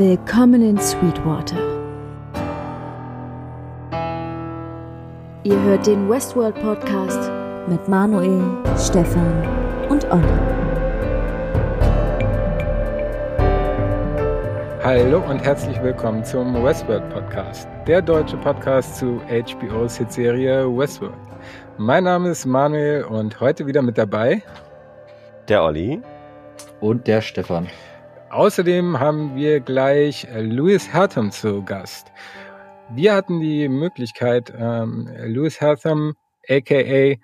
Willkommen in Sweetwater. Ihr hört den Westworld Podcast mit Manuel, Stefan und Olli. Hallo und herzlich willkommen zum Westworld Podcast, der deutsche Podcast zu HBO's Hitserie Westworld. Mein Name ist Manuel und heute wieder mit dabei der Olli und der Stefan. Außerdem haben wir gleich äh, Louis Hertham zu Gast. Wir hatten die Möglichkeit, ähm, Louis Hertham, aka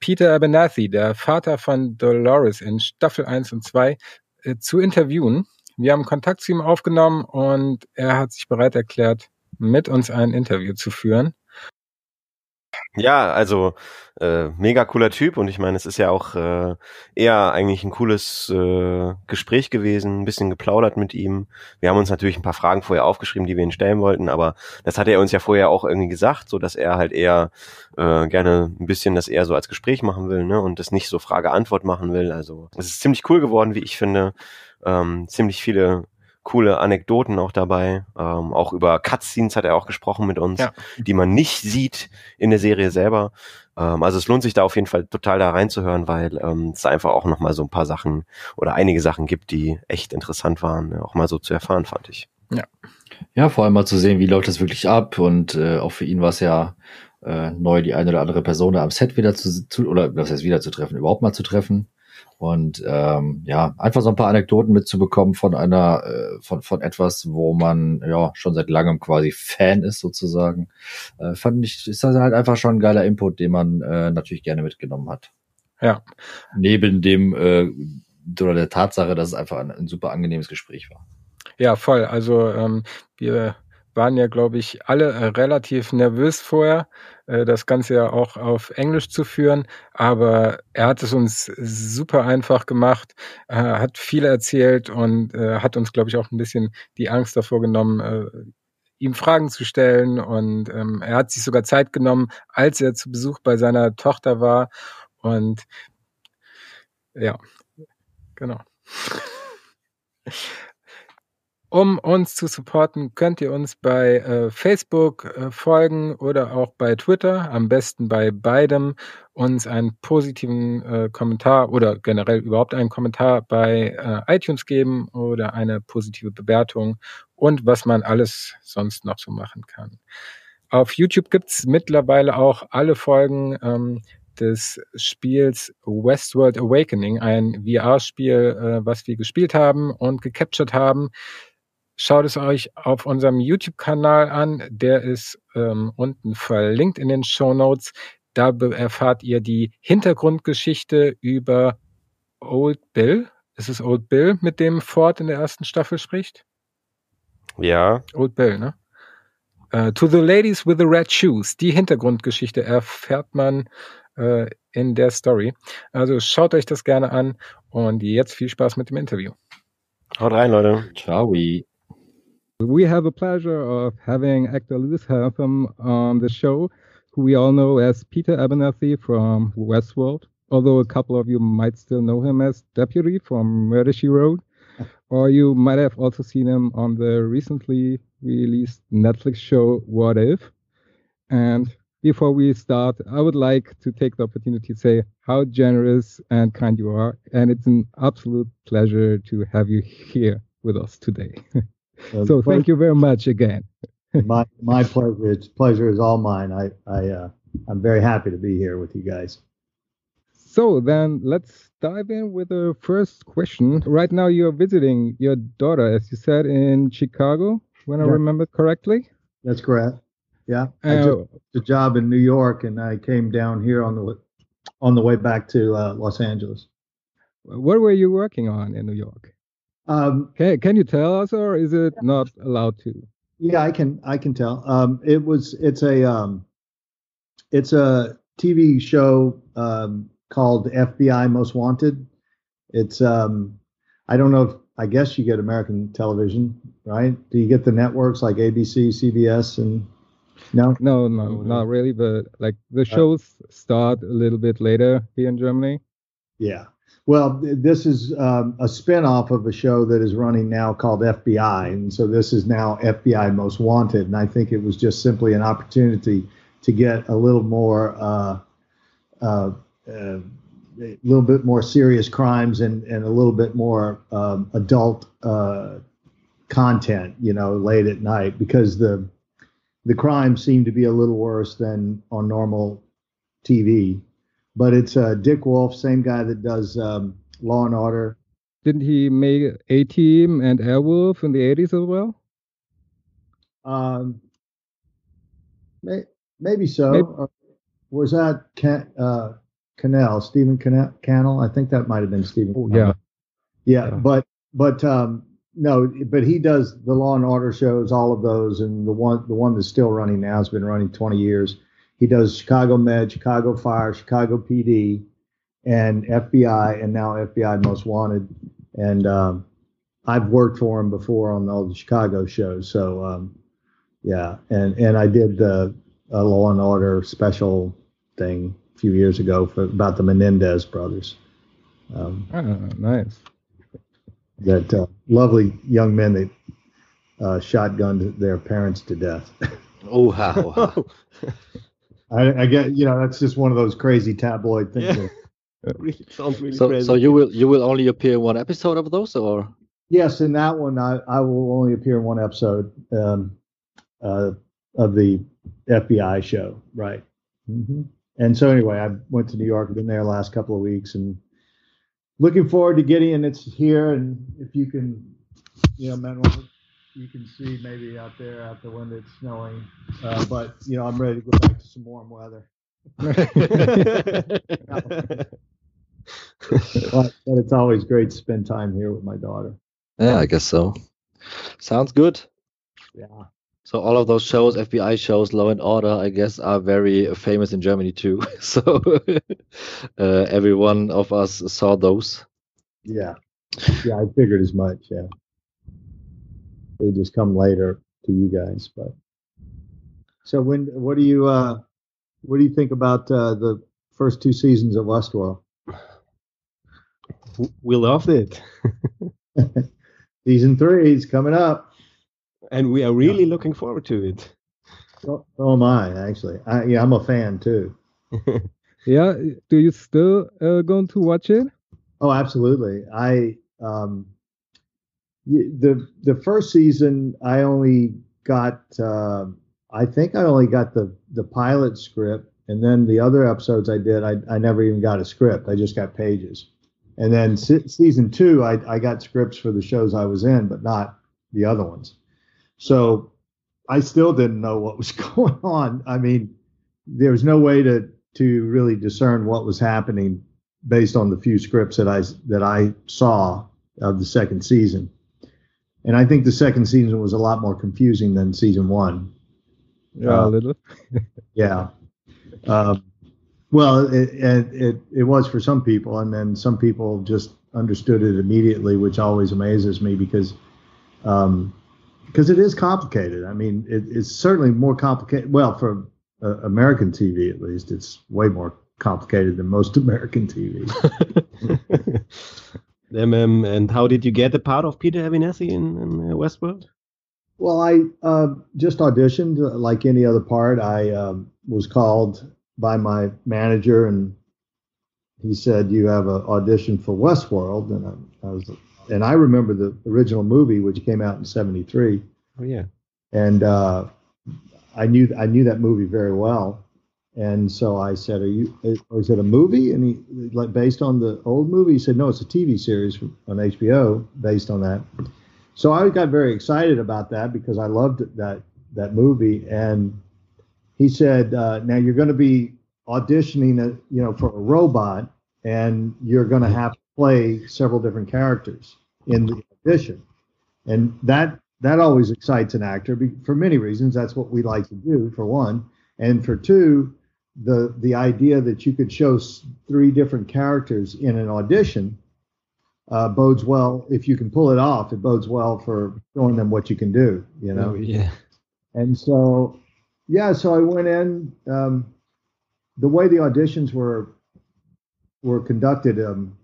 Peter Abernathy, der Vater von Dolores in Staffel 1 und 2, äh, zu interviewen. Wir haben Kontakt zu ihm aufgenommen und er hat sich bereit erklärt, mit uns ein Interview zu führen. Ja, also äh, mega cooler Typ und ich meine, es ist ja auch äh, eher eigentlich ein cooles äh, Gespräch gewesen, ein bisschen geplaudert mit ihm. Wir haben uns natürlich ein paar Fragen vorher aufgeschrieben, die wir ihn stellen wollten, aber das hat er uns ja vorher auch irgendwie gesagt, so dass er halt eher äh, gerne ein bisschen das eher so als Gespräch machen will, ne, und das nicht so Frage-Antwort machen will. Also es ist ziemlich cool geworden, wie ich finde. Ähm, ziemlich viele coole Anekdoten auch dabei. Ähm, auch über Cutscenes hat er auch gesprochen mit uns, ja. die man nicht sieht in der Serie selber. Ähm, also es lohnt sich da auf jeden Fall total da reinzuhören, weil ähm, es einfach auch nochmal so ein paar Sachen oder einige Sachen gibt, die echt interessant waren, auch mal so zu erfahren, fand ich. Ja. Ja, vor allem mal zu sehen, wie läuft das wirklich ab und äh, auch für ihn war es ja äh, neu, die eine oder andere Person am Set wieder zu, zu oder was heißt wieder zu treffen, überhaupt mal zu treffen. Und ähm, ja, einfach so ein paar Anekdoten mitzubekommen von einer, äh, von, von etwas, wo man ja schon seit langem quasi Fan ist, sozusagen, äh, fand ich, ist das halt einfach schon ein geiler Input, den man äh, natürlich gerne mitgenommen hat. Ja. Neben dem äh, oder der Tatsache, dass es einfach ein, ein super angenehmes Gespräch war. Ja, voll. Also ähm, wir waren ja, glaube ich, alle äh, relativ nervös vorher, äh, das Ganze ja auch auf Englisch zu führen. Aber er hat es uns super einfach gemacht, äh, hat viel erzählt und hat uns, glaube ich, auch ein bisschen die Angst davor genommen, ihm Fragen zu stellen. Und ähm, er hat sich sogar Zeit genommen, als er zu Besuch bei seiner Tochter war. Und ja, genau. Um uns zu supporten, könnt ihr uns bei äh, Facebook äh, folgen oder auch bei Twitter, am besten bei beidem, uns einen positiven äh, Kommentar oder generell überhaupt einen Kommentar bei äh, iTunes geben oder eine positive Bewertung und was man alles sonst noch so machen kann. Auf YouTube gibt's mittlerweile auch alle Folgen ähm, des Spiels Westworld Awakening, ein VR-Spiel, äh, was wir gespielt haben und gecaptured haben. Schaut es euch auf unserem YouTube-Kanal an. Der ist ähm, unten verlinkt in den Show Notes. Da erfahrt ihr die Hintergrundgeschichte über Old Bill. Ist es Old Bill, mit dem Ford in der ersten Staffel spricht? Ja. Old Bill, ne? Uh, to the Ladies with the Red Shoes. Die Hintergrundgeschichte erfährt man uh, in der Story. Also schaut euch das gerne an und jetzt viel Spaß mit dem Interview. Haut rein, Leute. Ciao. We have a pleasure of having actor Louis Herthum on the show, who we all know as Peter Abernathy from Westworld, although a couple of you might still know him as Deputy from Murder She Wrote, or you might have also seen him on the recently released Netflix show What If. And before we start, I would like to take the opportunity to say how generous and kind you are. And it's an absolute pleasure to have you here with us today. so thank you very much again. my my pleasure. It's pleasure is all mine. I I uh, I'm very happy to be here with you guys. So then let's dive in with the first question. Right now you're visiting your daughter, as you said, in Chicago, when yeah. I remember correctly. That's correct. Yeah, I uh, took a job in New York, and I came down here on the on the way back to uh, Los Angeles. What were you working on in New York? Um, can can you tell us, or is it not allowed to? Yeah, I can I can tell. Um, it was it's a um, it's a TV show um, called FBI Most Wanted. It's um, I don't know if I guess you get American television, right? Do you get the networks like ABC, CBS, and no? No, no, not really. But like the uh, shows start a little bit later here in Germany. Yeah. Well, this is um, a spin-off of a show that is running now called FBI, and so this is now FBI Most Wanted, and I think it was just simply an opportunity to get a little more, uh, uh, uh, a little bit more serious crimes and and a little bit more um, adult uh, content, you know, late at night. Because the the crimes seem to be a little worse than on normal TV but it's uh, Dick Wolf, same guy that does um, Law and Order. Didn't he make A Team and Airwolf in the 80s as well? Um, may, maybe so. Maybe. Or was that Can, uh, Cannell, Stephen Cannell, Cannell? I think that might have been Stephen. Oh, yeah. yeah, Yeah. but but um, no, but he does the Law and Order shows, all of those, and the one the one that's still running now has been running 20 years. He does Chicago Med, Chicago Fire, Chicago PD, and FBI, and now FBI Most Wanted. And um, I've worked for him before on all the Chicago shows. So um, yeah, and and I did the uh, Law and Order special thing a few years ago for about the Menendez brothers. Um, Ah, nice. that uh, lovely young men that uh, shotgunned their parents to death. Oh, wow. I, I get, you know, that's just one of those crazy tabloid things. Yeah. really sounds really so, crazy. so you will you will only appear in one episode of those, or Yes, in that one, I, I will only appear in one episode um, uh, of the FBI show, right? hmm And so, anyway, I went to New York. Been there last couple of weeks, and looking forward to getting. And it's here, and if you can, you know, Manuel, you can see maybe out there out the window it's snowing. Uh, but you know, I'm ready to go back to some warm weather. But, but it's always great to spend time here with my daughter. yeah, I guess so. Sounds good. Yeah. So all of those shows, FBI shows, Law and Order, I guess, are very famous in Germany too. So uh, every one of us saw those. Yeah. Yeah, I figured as much. Yeah. They just come later to you guys, but so when what do you uh what do you think about uh the first two seasons of Westworld? we loved it. Season three is coming up. And we are really looking forward to it. So, so am I actually. I, yeah, I'm a fan too. Yeah. Do you still uh, going to watch it? Oh, absolutely. I um the the first season I only got uh, I think I only got the the pilot script and then the other episodes I did I I never even got a script. I just got pages. And then se- season 2 I I got scripts for the shows I was in but not the other ones. So I still didn't know what was going on. I mean, there was no way to to really discern what was happening based on the few scripts that I that I saw of the second season. And I think the second season was a lot more confusing than season one. Yeah, a Uh, little. Yeah. Um, well, it, it it it was for some people, and then some people just understood it immediately, which always amazes me because um, because it is complicated. I mean, it, it's certainly more complicated. Well, for uh, American TV at least, it's way more complicated than most American TV. um, and how did you get a part of Peter Avinesi in, in uh, Westworld? Well, I uh, just auditioned uh, like any other part. I um, was called by my manager, and he said, "You have an audition for Westworld." And I, I was, and I remember the original movie, which came out in '73, Oh yeah. and uh, I knew I knew that movie very well. And so I said, "Are you? Is it a movie?" And he, like, based on the old movie, he said, "No, it's a TV series on HBO based on that." So I got very excited about that because I loved that that movie. And he said, uh, "Now you're going to be auditioning, a, you know, for a robot, and you're going to have to play several different characters in the audition." And that that always excites an actor for many reasons. That's what we like to do, for one, and for two, the the idea that you could show three different characters in an audition uh, bodes well if you can pull it off. It bodes well for showing them what you can do. You know. Oh, yeah. And so, yeah, so I went in. Um, the way the auditions were were conducted, um,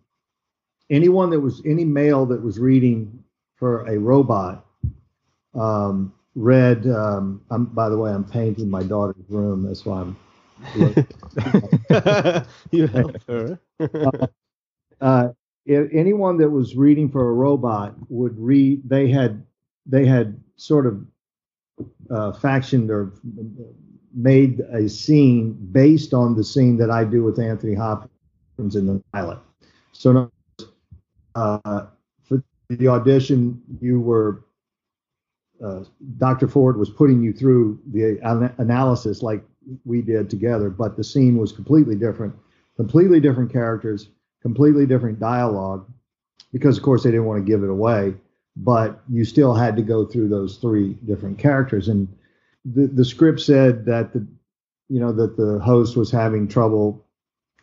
anyone that was any male that was reading for a robot um, read. Um, I'm, by the way, I'm painting my daughter's room. That's why I'm. you help her. uh, if anyone that was reading for a robot would read. They had they had sort of uh, factioned or made a scene based on the scene that I do with Anthony Hopkins in the pilot. So, uh, for the audition, you were uh, Dr. Ford was putting you through the an- analysis like we did together, but the scene was completely different, completely different characters, completely different dialogue, because of course they didn't want to give it away, but you still had to go through those three different characters. And the, the script said that the, you know, that the host was having trouble,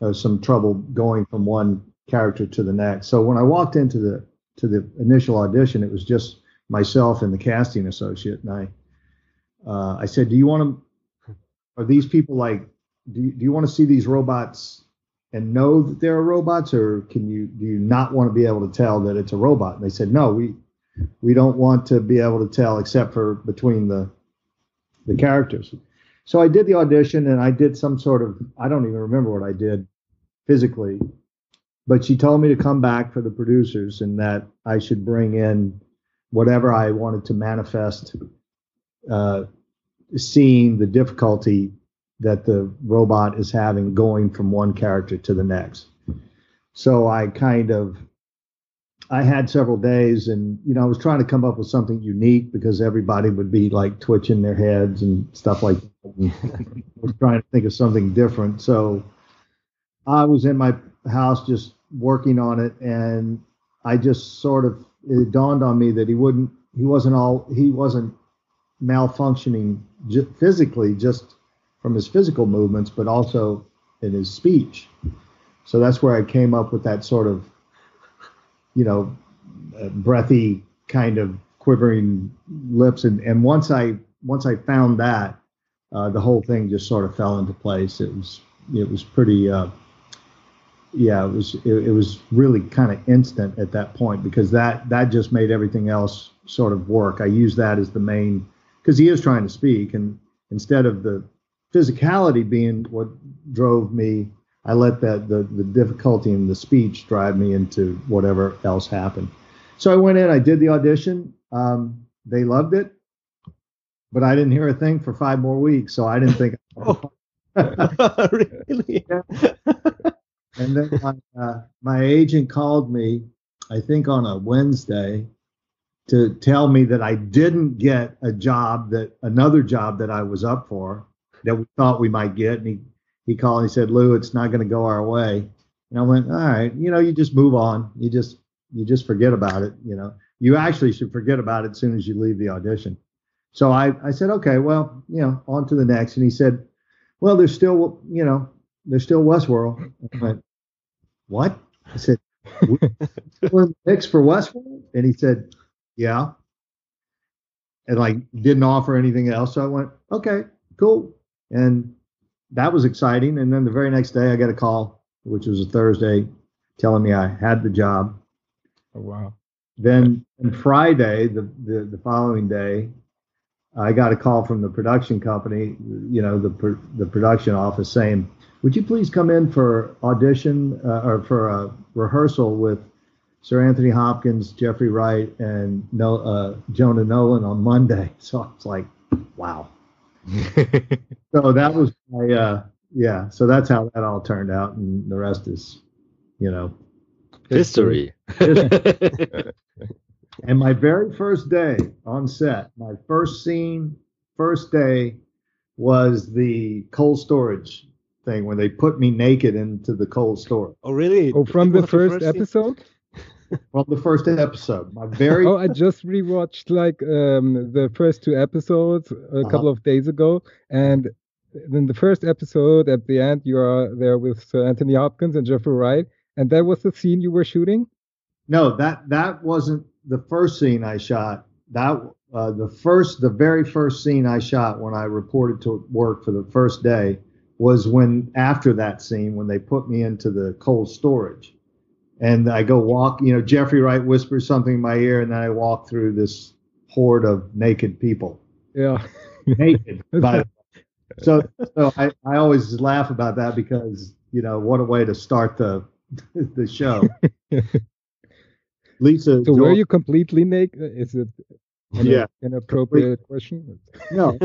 uh, some trouble going from one character to the next. So when I walked into the to the initial audition, it was just myself and the casting associate, and I uh, I said, "Do you want to? Are these people like? Do you, do you want to see these robots and know that they're robots, or can you do you not want to be able to tell that it's a robot?" And they said, "No, we we don't want to be able to tell except for between the the characters." So I did the audition, and I did some sort of I don't even remember what I did physically, but she told me to come back for the producers and that I should bring in whatever I wanted to manifest, uh, seeing the difficulty that the robot is having going from one character to the next. So I kind of, I had several days and, you know, I was trying to come up with something unique because everybody would be like twitching their heads and stuff like that. I was trying to think of something different. So I was in my house just working on it and I just sort of it dawned on me that he wouldn't he wasn't all he wasn't malfunctioning physically just from his physical movements but also in his speech. So that's where i came up with that sort of you know uh, breathy kind of quivering lips. And and once i once i found that uh, the whole thing just sort of fell into place. It was it was pretty uh, yeah, it was it, it was really kind of instant at that point because that that just made everything else sort of work. I used that as the main because he is trying to speak, and instead of the physicality being what drove me, I let that the the difficulty in the speech drive me into whatever else happened. So I went in, I did the audition. Um, they loved it, but I didn't hear a thing for five more weeks, so I didn't think. oh. really? and then my, uh, my agent called me, I think on a Wednesday, to tell me that I didn't get a job that another job that I was up for that we thought we might get. And he, he called and he said, Lou, it's not going to go our way. And I went, all right, you know, you just move on. You just, you just forget about it. You know, you actually should forget about it as soon as you leave the audition. So I, I said, okay, well, you know, on to the next. And he said, well, there's still, you know, there's still Westworld. I went, what? I said, we're in the mix for Westworld? And he said, yeah. And like didn't offer anything else. So I went, okay, cool. And that was exciting. And then the very next day I got a call, which was a Thursday, telling me I had the job. Oh, wow. Then on Friday, the, the, the following day, I got a call from the production company, you know, the the production office saying, "Would you please come in for audition uh, or for a rehearsal with Sir Anthony Hopkins, Jeffrey Wright, and no, uh, Jonah Nolan on Monday?" So I was like, "Wow." so that was my uh, yeah. So that's how that all turned out, and the rest is, you know, history. history. And my very first day on set, my first scene, first day was the cold storage thing when they put me naked into the cold storage. Oh, really? Oh, from the first, first episode? From the first episode. My very Oh, I just rewatched like um the first two episodes a uh-huh. couple of days ago and then the first episode at the end you are there with Sir Anthony Hopkins and Jeffrey Wright and that was the scene you were shooting? No, that that wasn't the first scene I shot, that uh, the first, the very first scene I shot when I reported to work for the first day was when after that scene when they put me into the cold storage, and I go walk. You know, Jeffrey Wright whispers something in my ear, and then I walk through this horde of naked people. Yeah. Naked, by. So, so I, I always laugh about that because you know what a way to start the the show. Lisa, So were you completely naked? Is it an Yeah. inappropriate question? No,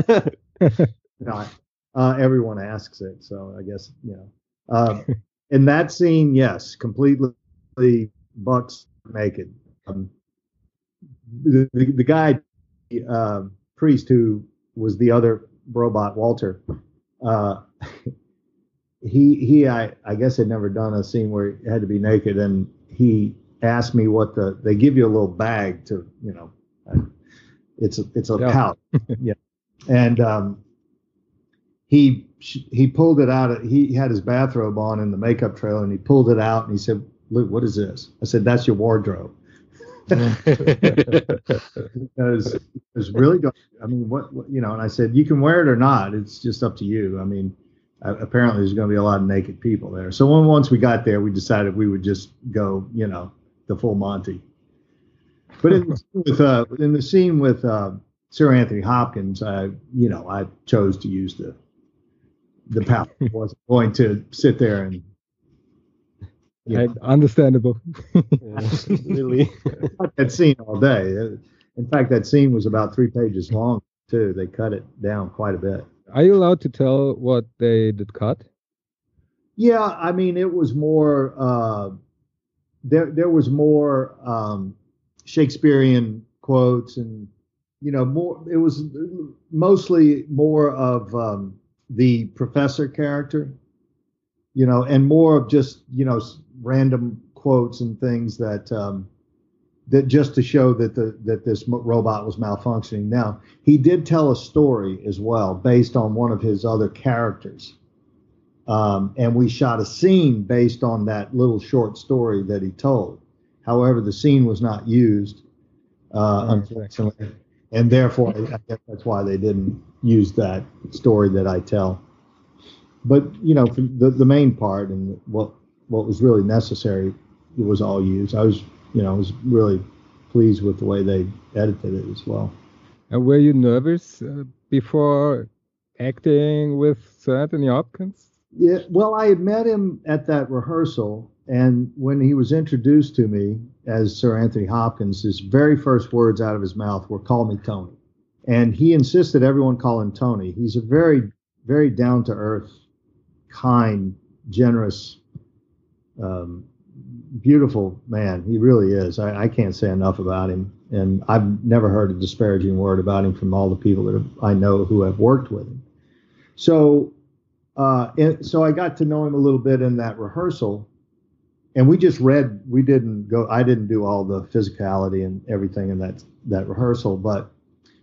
not. Uh, everyone asks it, so I guess you know. Um, in that scene, yes, completely bucks naked. Um, the, the the guy, uh, priest who was the other robot, Walter. Uh, he he I I guess had never done a scene where he had to be naked, and he asked me what the they give you a little bag to you know, uh, it's a it's a Yeah. pouch, yeah, and um, he he pulled it out. He had his bathrobe on in the makeup trailer, and he pulled it out, and he said, "Luke, what is this?" I said, "That's your wardrobe." because because really I mean what, what you know and I said you can wear it or not. It's just up to you. I mean uh, apparently there's going to be a lot of naked people there. So when once we got there we decided we would just go you know the full Monty. But in the scene with uh in the scene with uh, Sir Anthony Hopkins I you know I chose to use the the power. I wasn't going to sit there and you know, I- Understandable. really? that scene all day. In fact, that scene was about three pages long too. They cut it down quite a bit. Are you allowed to tell what they did cut? Yeah, I mean, it was more. Uh, there, there was more um, Shakespearean quotes, and you know, more. It was mostly more of um, the professor character, you know, and more of just you know s- random quotes and things that um, that just to show that the that this robot was malfunctioning. Now, he did tell a story as well based on one of his other characters um, and we shot a scene based on that little short story that he told. However, the scene was not used, uh, Oh, unfortunately, and therefore I guess that's why they didn't use that story that I tell. But you know, for the the main part and what what was really necessary it was all used. I was you know I was really pleased with the way they edited it as well. And were you nervous uh, before acting with Sir Anthony Hopkins? Yeah, well, I had met him at that rehearsal, and when he was introduced to me as Sir Anthony Hopkins, his very first words out of his mouth were "Call me Tony," and he insisted everyone call him Tony. He's a very, very down to earth, kind, generous, um, beautiful man. He really is. I, I can't say enough about him, and I've never heard a disparaging word about him from all the people that have, I know who have worked with him. So uh, and so I got to know him a little bit in that rehearsal, and we just read. We didn't go. I didn't do all the physicality and everything in that that rehearsal. But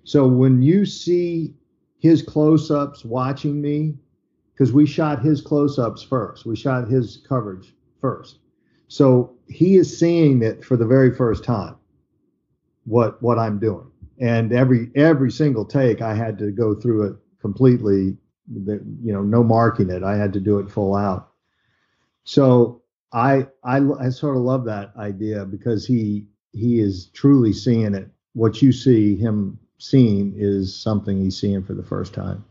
so when you see his close-ups watching me, because we shot his close-ups first, we shot his coverage first. So he is seeing it for the very first time. What what I'm doing, and every every single take, I had to go through it completely you know no marking it i had to do it full out so I, I i sort of love that idea because he he is truly seeing it what you see him seeing is something he's seeing for the first time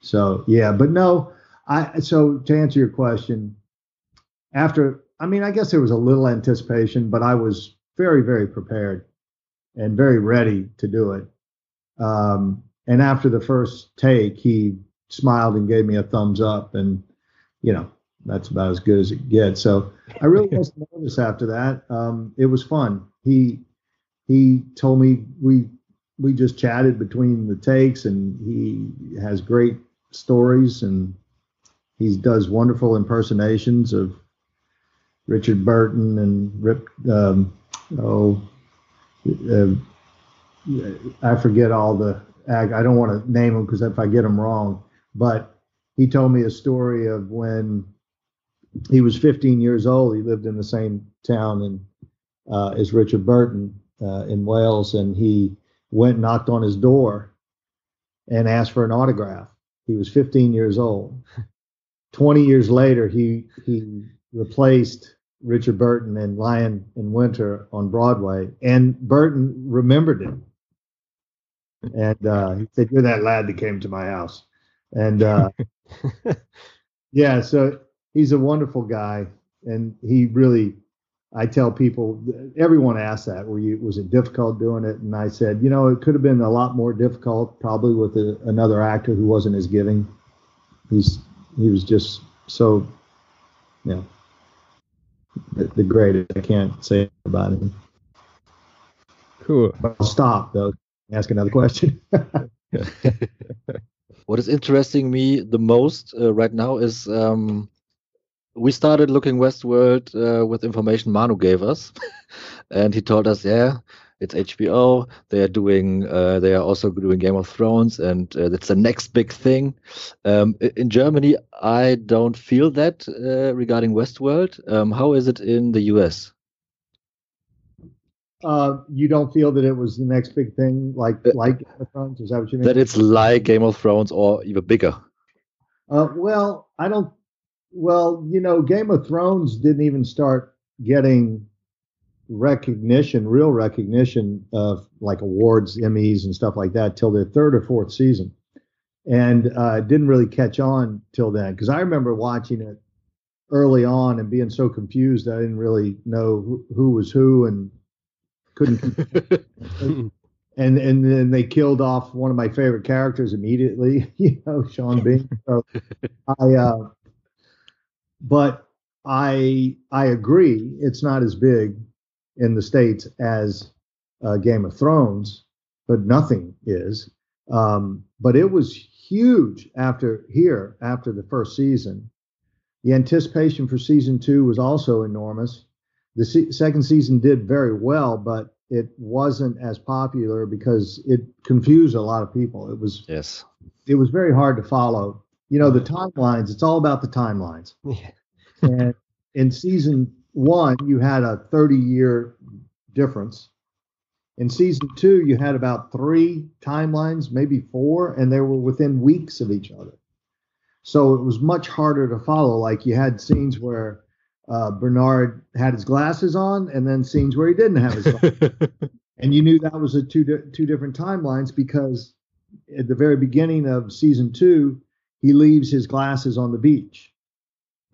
so yeah but no i so to answer your question after i mean i guess there was a little anticipation but i was very very prepared and very ready to do it. Um, and after the first take he smiled and gave me a thumbs up and you know that's about as good as it gets. So i really wasn't nervous after that. Um, it was fun. He he told me we we just chatted between the takes and he has great stories and he does wonderful impersonations of richard burton and rip um, oh uh, i forget all the i don't want to name them because if i get them wrong but he told me a story of when he was 15 years old. He lived in the same town and uh, as Richard Burton uh, in Wales, and he went and knocked on his door and asked for an autograph. He was 15 years old. 20 years later, he he replaced Richard Burton in Lion in Winter on Broadway, and Burton remembered it, and uh, he said, "You're that lad that came to my house," and uh, yeah, so he's a wonderful guy, and he really. I tell people, everyone asks that, were you, was it difficult doing it? And I said, you know, it could have been a lot more difficult, probably with a, another actor who wasn't as giving. He's, he was just so, you know, the, the greatest. I can't say about him. Cool. I'll stop though. Ask another question. What is interesting me the most uh, right now is um, we started looking Westworld uh, with information Manu gave us, and he told us, yeah, it's HBO. They are doing, uh, they are also doing Game of Thrones, and uh, that's the next big thing. Um, in Germany, I don't feel that uh, regarding Westworld. Um, how is it in the US? uh, you don't feel that it was the next big thing, like Uh, like Game of Thrones? Is that what you mean? That it's like Game of Thrones or even bigger. Uh, well, I don't. Well, you know, Game of Thrones didn't even start getting recognition, real recognition of like awards, Emmys, and stuff like that till their third or fourth season, and uh, didn't really catch on till then. Because I remember watching it early on and being so confused I didn't really know who, who was who and couldn't and and then they killed off one of my favorite characters immediately, you know, Sean Bean. So I, uh, but I I agree, it's not as big in the states as uh, Game of Thrones, but nothing is. Um, but it was huge after here after the first season. The anticipation for season two was also enormous. The se- second season did very well, but it wasn't as popular because it confused a lot of people. It was Yes. it was very hard to follow. You know, the timelines, it's all about the timelines. Yeah. and in season one, you had a 30 year difference. In season two, you had about three timelines, maybe four, and they were within weeks of each other. So it was much harder to follow. Like you had scenes where uh, Bernard had his glasses on, and then scenes where he didn't have his glasses and you knew that was a two di- two different timelines because at the very beginning of season two, he leaves his glasses on the beach.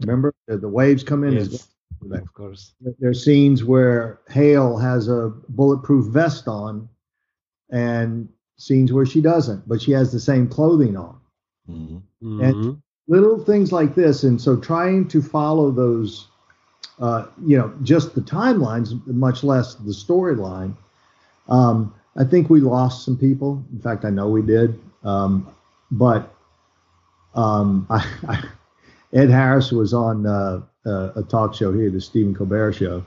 Remember, the, waves come in. his Yes. Of course. there's scenes where Hale has a bulletproof vest on, and scenes where she doesn't, but she has the same clothing on. Mhm. Mhm. Little things like this, and so trying to follow those, uh, you know, just the timelines, much less the storyline. Um, I think we lost some people. In fact, I know we did. Um, but um, I, I, Ed Harris was on uh, uh, a talk show here, the Stephen Colbert show,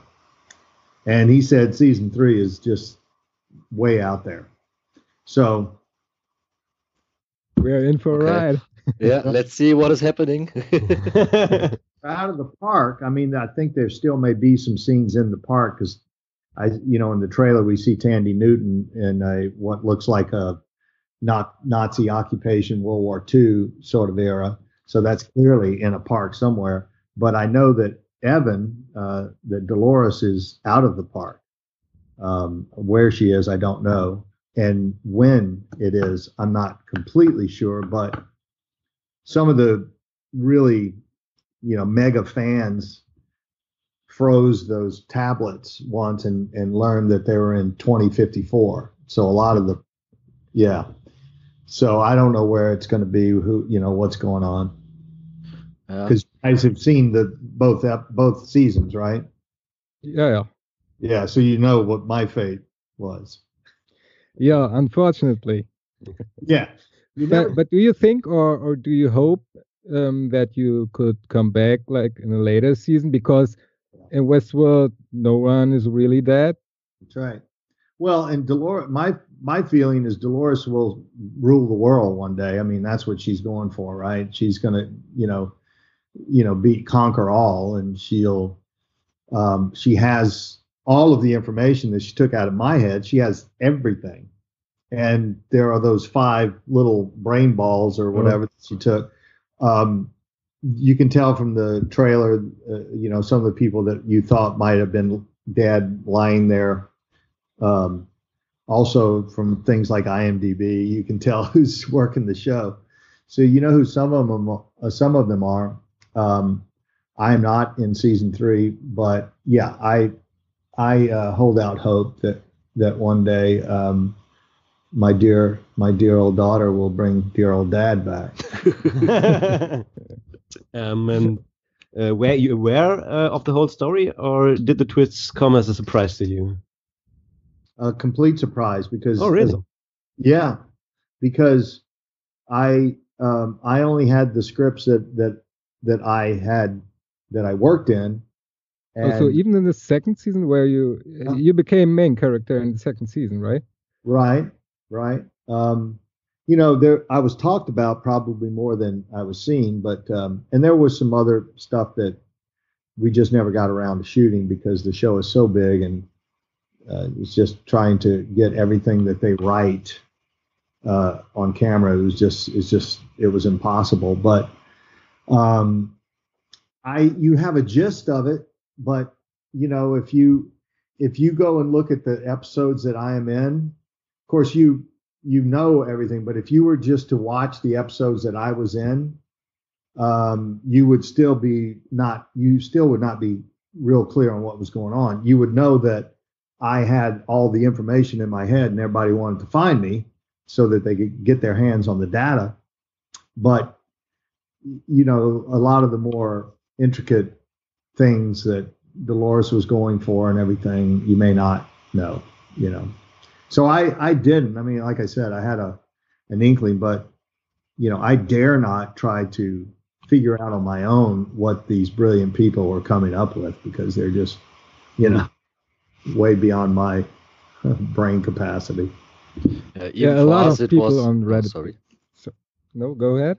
and he said season three is just way out there. So We're in for a ride. yeah, let's see what is happening. out of the park, I mean, I think there still may be some scenes in the park because I, you know, in the trailer we see Thandie Newton in a what looks like a not Nazi occupation, World War II sort of era. So that's clearly in a park somewhere. But I know that Evan, uh, that Dolores is out of the park. Um, where she is, I don't know, and when it is, I'm not completely sure. But some of the really you know mega fans froze those tablets once and and learned that they were in 2054 so a lot of the yeah so i don't know where it's going to be who you know what's going on because guys have seen the both both seasons right Yeah, yeah. yeah so you know what my fate was Yeah, unfortunately. yeah But, but do you think or, or do you hope um, that you could come back like in a later season? Because in Westworld, no one is really dead. That's right. Well, and Dolores, my my feeling is Dolores will rule the world one day. I mean, that's what she's going for, right? She's gonna, you know, you know, be conquer all, and she'll, um, she has all of the information that she took out of my head. She has everything, and there are those five little brain balls or whatever that she took. Um, you can tell from the trailer, uh, you know, some of the people that you thought might have been dead lying there. Um, also, from things like IMDb, you can tell who's working the show. So you know who some of them, uh, some of them are. Um, I am not in season three, but yeah, I I uh, hold out hope that that one day um, my dear my dear old daughter will bring dear old dad back. um, and uh, were you aware uh, of the whole story, or did the twists come as a surprise to you? A complete surprise because Oh, really? as- yeah, because I um, I only had the scripts that that that I had that I worked in. And Oh, so even in the second season, where you Yeah. you became main character in the second season, right? Right, right. Um, you know, there I was talked about probably more than I was seen, but um, and there was some other stuff that we just never got around to shooting because the show is so big and uh, it's just trying to get everything that they write uh, on camera. It was just it's just it was impossible. But um, I you have a gist of it, but you know if you if you go and look at the episodes that I am in, of course you you know everything but if you were just to watch the episodes that i was in um, you would still be not you still would not be real clear on what was going on. You would know that i had all the information in my head and everybody wanted to find me so that they could get their hands on the data. But you know a lot of the more intricate things that dolores was going for and everything you may not know you know so I I didn't. I mean, like I said, I had a an inkling, but you know, I dare not try to figure out on my own what these brilliant people were coming up with because they're just, you know, way beyond my brain capacity. Uh, Yeah, a lot of people was- on oh, Reddit. sorry. No, go ahead.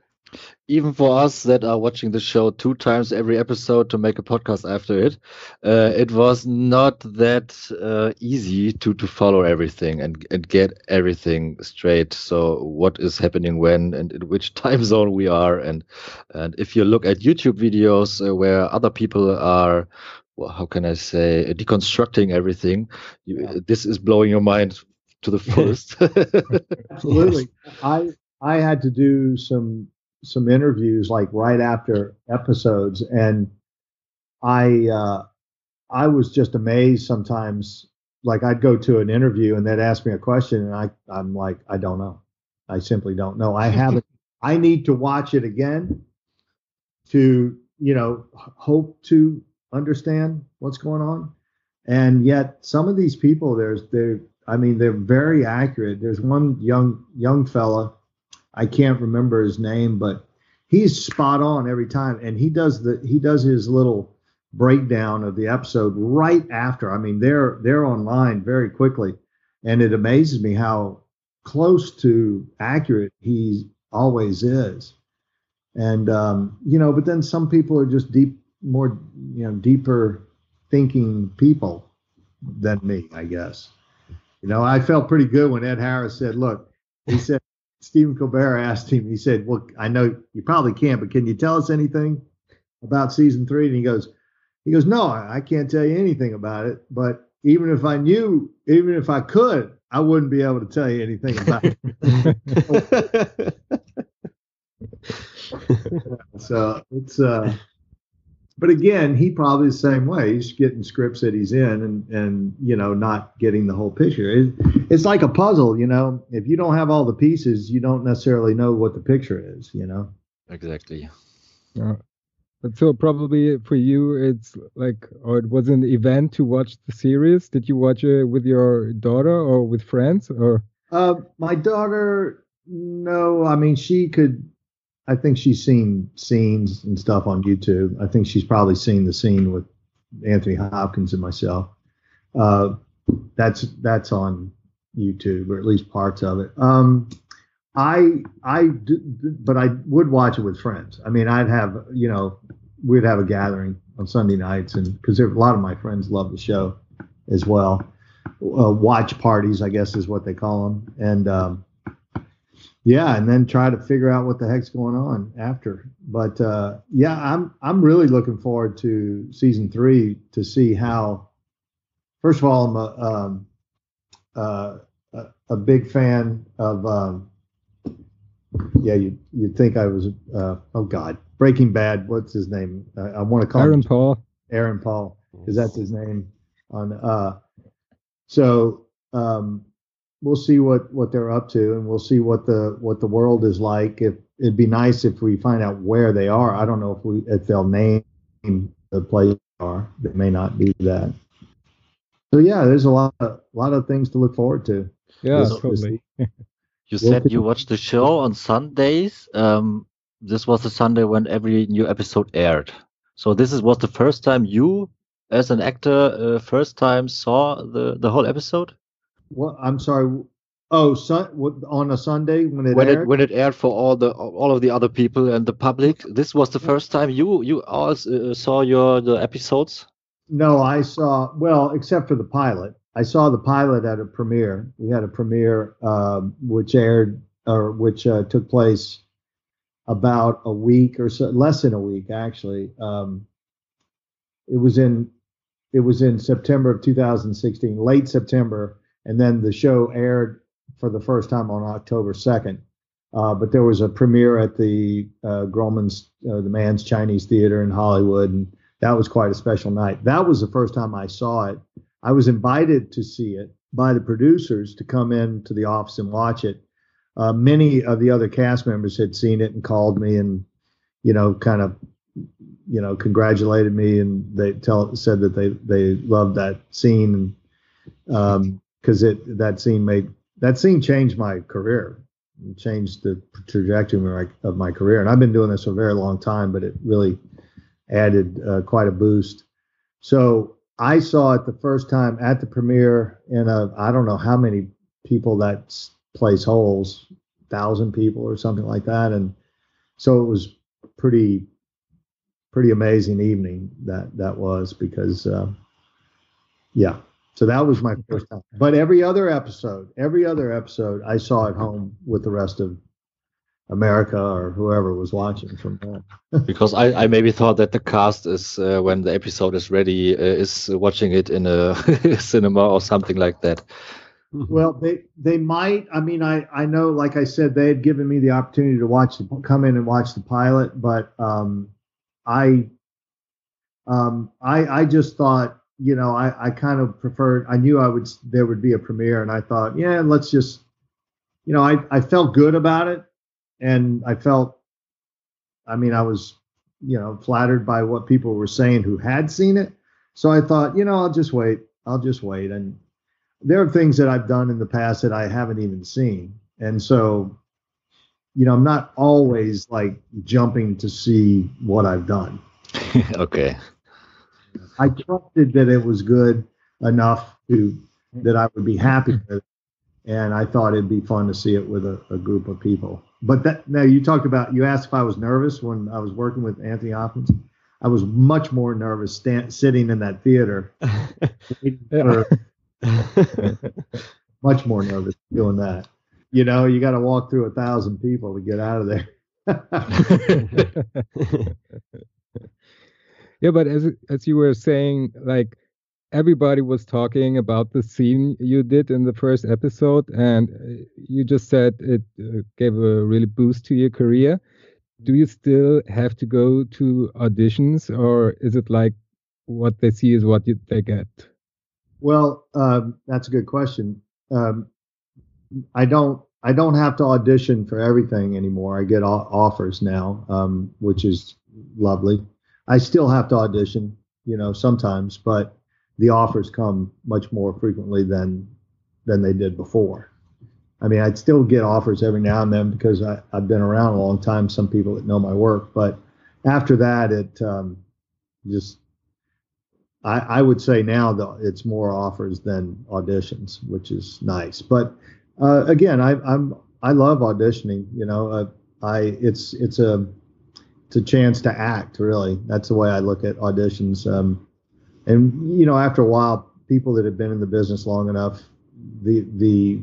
Even for us that are watching the show two times every episode to make a podcast after it, uh, it was not that uh, easy to to follow everything and and get everything straight. So what is happening when and in which time zone we are, and and if you look at YouTube videos uh, where other people are. Well, how can I say deconstructing everything? You, This is blowing your mind to the fullest. Absolutely. I I had to do some some interviews like right after episodes and I uh I was just amazed sometimes like I'd go to an interview and they'd ask me a question and I I'm like I don't know. I simply don't know. I haven't I need to watch it again to, you know, hope to understand what's going on. And yet some of these people there's they're I mean they're very accurate. There's one young young fella I can't remember his name, but he's spot on every time, and he does the he does his little breakdown of the episode right after. I mean, they're they're online very quickly, and it amazes me how close to accurate he always is. And um, you know, but then some people are just deep, more you know, deeper thinking people than me, I guess. You know, I felt pretty good when Ed Harris said, "Look," he said. Stephen Colbert asked him, he said, Well, I know you probably can't, but can you tell us anything about season three? And he goes, he goes, No, I I can't tell you anything about it. But even if I knew, even if I could, I wouldn't be able to tell you anything about it. so it's uh but again, he probably the same way. He's getting scripts that he's in and and you know, not getting the whole picture. It, it's like a puzzle, you know. If you don't have all the pieces, you don't necessarily know what the picture is, you know. exactly. Yeah. But so probably for you, it's like, or it was an event to watch the series. Did you watch it with your daughter or with friends or? Uh, my daughter, no, I mean she could. I think she's seen scenes and stuff on YouTube. I think she's probably seen the scene with Anthony Hopkins and myself. Uh, that's that's on YouTube or at least parts of it. Um, I I d- d- but I would watch it with friends. I mean, I'd have you know we'd have a gathering on Sunday nights, and because a lot of my friends love the show as well. Uh, watch parties, I guess, is what they call them, and um, yeah, and then try to figure out what the heck's going on after. But uh, yeah, I'm I'm really looking forward to season three to see how. First of all, I'm a um, uh, a, a big fan of. Um, yeah, you you'd think I was. Uh, oh God, Breaking Bad. What's his name? I, I want to call Aaron him Paul. Aaron Paul because that's his name on uh so um we'll see what what they're up to and we'll see what the what the world is like if it'd be nice if we find out where they are i don't know if we if they'll name the place they are they may not be that so yeah there's a lot of, lot of things to look forward to Yeah, This- this. You said you you- watched the show on Sundays. Um, this was the Sunday when every new episode aired. So this is was the first time you, as an actor, uh, first time saw the the whole episode what i'm sorry oh sun what, on a sunday when it when aired it when it aired for all the all of the other people and the public. This was the first time you you all uh, saw your the episodes. No, I saw well, except for the pilot. I saw the pilot at a premiere. We had a premiere um, which aired or which uh, took place about a week or so, less than a week actually. Um, it was in it was in September of 2016, late September, and then the show aired for the first time on October 2nd. Uh, but there was a premiere at the uh, Grauman's, uh, the Mann's Chinese Theater in Hollywood, and that was quite a special night. That was the first time I saw it. I was invited to see it by the producers to come in to the office and watch it. Uh, many of the other cast members had seen it and called me and, you know, kind of, you know, congratulated me and they tell said that they they loved that scene and because it that scene made that scene changed my career, changed the trajectory of my, of my career. And I've been doing this for a very long time, but it really added uh, quite a boost. So I saw it the first time at the premiere in a I don't know how many people that place holds, thousand people or something like that, and so it was pretty pretty amazing evening that that was because uh, yeah. So that was my first time. But every other episode, every other episode, I saw at home with the rest of America or whoever was watching from home. because I, I maybe thought that the cast is uh, when the episode is ready uh, is watching it in a cinema or something like that. Well, they they might. I mean, I I know, like I said, they had given me the opportunity to watch the come in and watch the pilot, but um, I um I I just thought you know I I kind of preferred. I knew I would there would be a premiere, and I thought, yeah, let's just you know I I felt good about it, and I felt. I mean, I was you know flattered by what people were saying who had seen it, so I thought, you know, I'll just wait. I'll just wait and there are things that I've done in the past that I haven't even seen. And so, you know, I'm not always like jumping to see what I've done. okay. I trusted that it was good enough to that I would be happy with it. And I thought it'd be fun to see it with a, a group of people. But that now you talked about you asked if I was nervous when I was working with Anthony Hopkins. I was much more nervous stand, sitting in that theater. for- much more nervous doing that. You know, you got to walk through a thousand people to get out of there. yeah, but as as you were saying, like everybody was talking about the scene you did in the first episode, and uh, you just said it uh, gave a really boost to your career. Do you still have to go to auditions, or is it like what they see is what they get? well, um, that's a good question. Um, I don't. I don't have to audition for everything anymore. I get offers now, um, which is lovely. I still have to audition, you know, sometimes, but the offers come much more frequently than than they did before. I mean, I'd still get offers every now and then because I, I've been around a long time. Some people that know my work, but after that, it um, just I, I would say now that it's more offers than auditions, which is nice. But uh, again, I, I'm I love auditioning. You know, uh, I it's it's a it's a chance to act. Really, that's the way I look at auditions. Um, and you know, after a while, people that have been in the business long enough, the the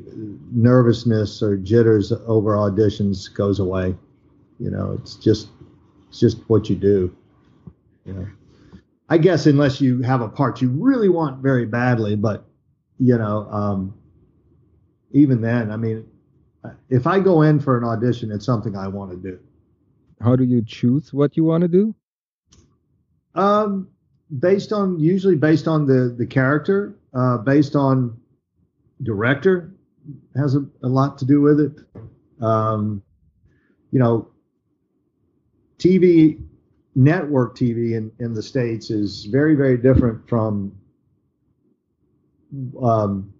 nervousness or jitters over auditions goes away. You know, it's just it's just what you do. Know, I guess unless you have a part you really want very badly, but you know, um, even then, I mean, if I go in for an audition, it's something I want to do. How do you choose what you want to do? Um, based on usually based on the the character, uh, based on director has a, a lot to do with it. Um, you know, TV network TV in in the states is very very different from um,